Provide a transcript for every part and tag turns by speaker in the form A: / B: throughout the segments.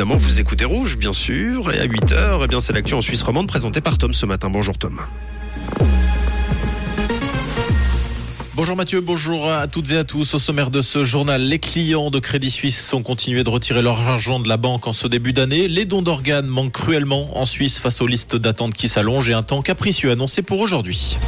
A: évidemment, vous écoutez Rouge, bien sûr. Et à 8h, eh c'est l'actu en Suisse romande présentée par Tom ce matin. Bonjour Tom.
B: Bonjour Mathieu, bonjour à toutes et à tous. Au sommaire de ce journal, les clients de Crédit Suisse ont continué de retirer leur argent de la banque en ce début d'année. Les dons d'organes manquent cruellement en Suisse face aux listes d'attente qui s'allongent et un temps capricieux annoncé pour aujourd'hui.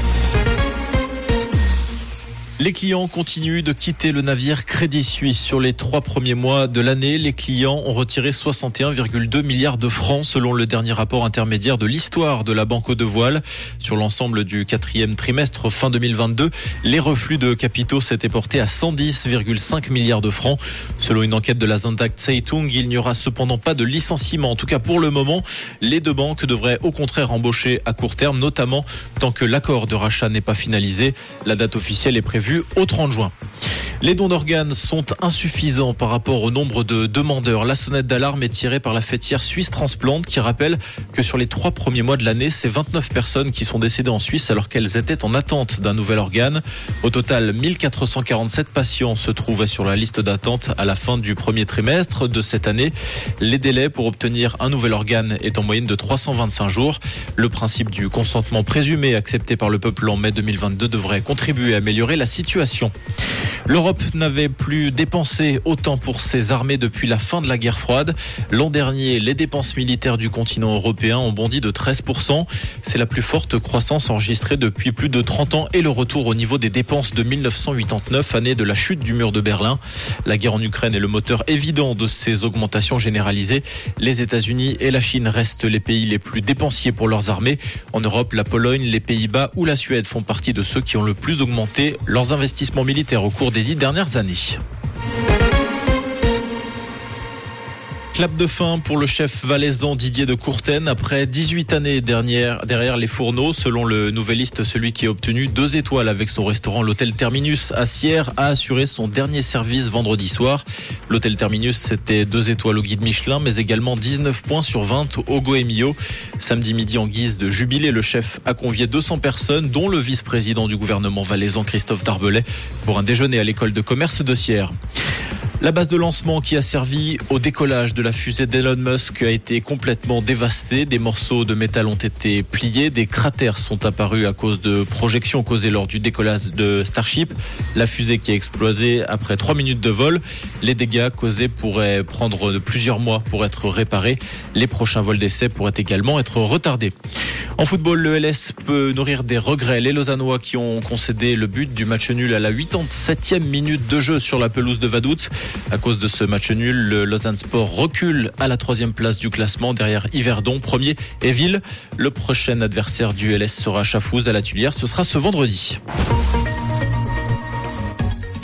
B: Les clients continuent de quitter le navire Crédit Suisse. Sur les trois premiers mois de l'année, les clients ont retiré 61,2 milliards de francs selon le dernier rapport intermédiaire de l'histoire de la Banque de Voile. Sur l'ensemble du quatrième trimestre fin 2022, les reflux de capitaux s'étaient portés à 110,5 milliards de francs. Selon une enquête de la Zandak Zeitung, il n'y aura cependant pas de licenciement. En tout cas, pour le moment, les deux banques devraient au contraire embaucher à court terme, notamment tant que l'accord de rachat n'est pas finalisé. La date officielle est prévue au 30 juin. Les dons d'organes sont insuffisants par rapport au nombre de demandeurs. La sonnette d'alarme est tirée par la fêtière Suisse Transplante qui rappelle que sur les trois premiers mois de l'année, c'est 29 personnes qui sont décédées en Suisse alors qu'elles étaient en attente d'un nouvel organe. Au total, 1447 patients se trouvaient sur la liste d'attente à la fin du premier trimestre de cette année. Les délais pour obtenir un nouvel organe est en moyenne de 325 jours. Le principe du consentement présumé accepté par le peuple en mai 2022 devrait contribuer à améliorer la situation situation. L'Europe n'avait plus dépensé autant pour ses armées depuis la fin de la guerre froide. L'an dernier, les dépenses militaires du continent européen ont bondi de 13%. C'est la plus forte croissance enregistrée depuis plus de 30 ans et le retour au niveau des dépenses de 1989, année de la chute du mur de Berlin. La guerre en Ukraine est le moteur évident de ces augmentations généralisées. Les États-Unis et la Chine restent les pays les plus dépensiers pour leurs armées. En Europe, la Pologne, les Pays-Bas ou la Suède font partie de ceux qui ont le plus augmenté leurs investissements militaires au cours des dix dernières années. Clap de fin pour le chef valaisan Didier de Courten. Après 18 années dernière, derrière les fourneaux, selon le Nouvelliste, celui qui a obtenu deux étoiles avec son restaurant, l'hôtel Terminus à Sierre, a assuré son dernier service vendredi soir. L'hôtel Terminus, c'était deux étoiles au guide Michelin, mais également 19 points sur 20 au Goemio. Samedi midi, en guise de jubilé, le chef a convié 200 personnes, dont le vice-président du gouvernement valaisan, Christophe Darbelay, pour un déjeuner à l'école de commerce de Sierre. La base de lancement qui a servi au décollage de la fusée d'Elon Musk a été complètement dévastée. Des morceaux de métal ont été pliés. Des cratères sont apparus à cause de projections causées lors du décollage de Starship. La fusée qui a explosé après trois minutes de vol. Les dégâts causés pourraient prendre plusieurs mois pour être réparés. Les prochains vols d'essai pourraient également être retardés. En football, le LS peut nourrir des regrets. Les Lausannois qui ont concédé le but du match nul à la 87e minute de jeu sur la pelouse de Vaduz. À cause de ce match nul, le Lausanne Sport recule à la troisième place du classement derrière Yverdon, premier et Ville. Le prochain adversaire du LS sera Chafouz à la Tuilière. Ce sera ce vendredi.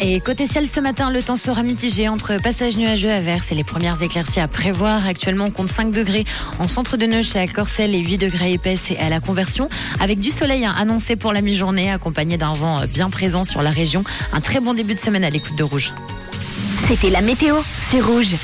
C: Et côté ciel ce matin, le temps sera mitigé entre passage nuageux à verse et les premières éclaircies à prévoir. Actuellement, on compte 5 degrés en centre de Neuchâtel à Corcelles et 8 degrés épaisse et à la conversion. Avec du soleil hein, annoncé pour la mi-journée, accompagné d'un vent bien présent sur la région. Un très bon début de semaine à l'écoute de Rouge.
D: C'était la météo, c'est Rouge.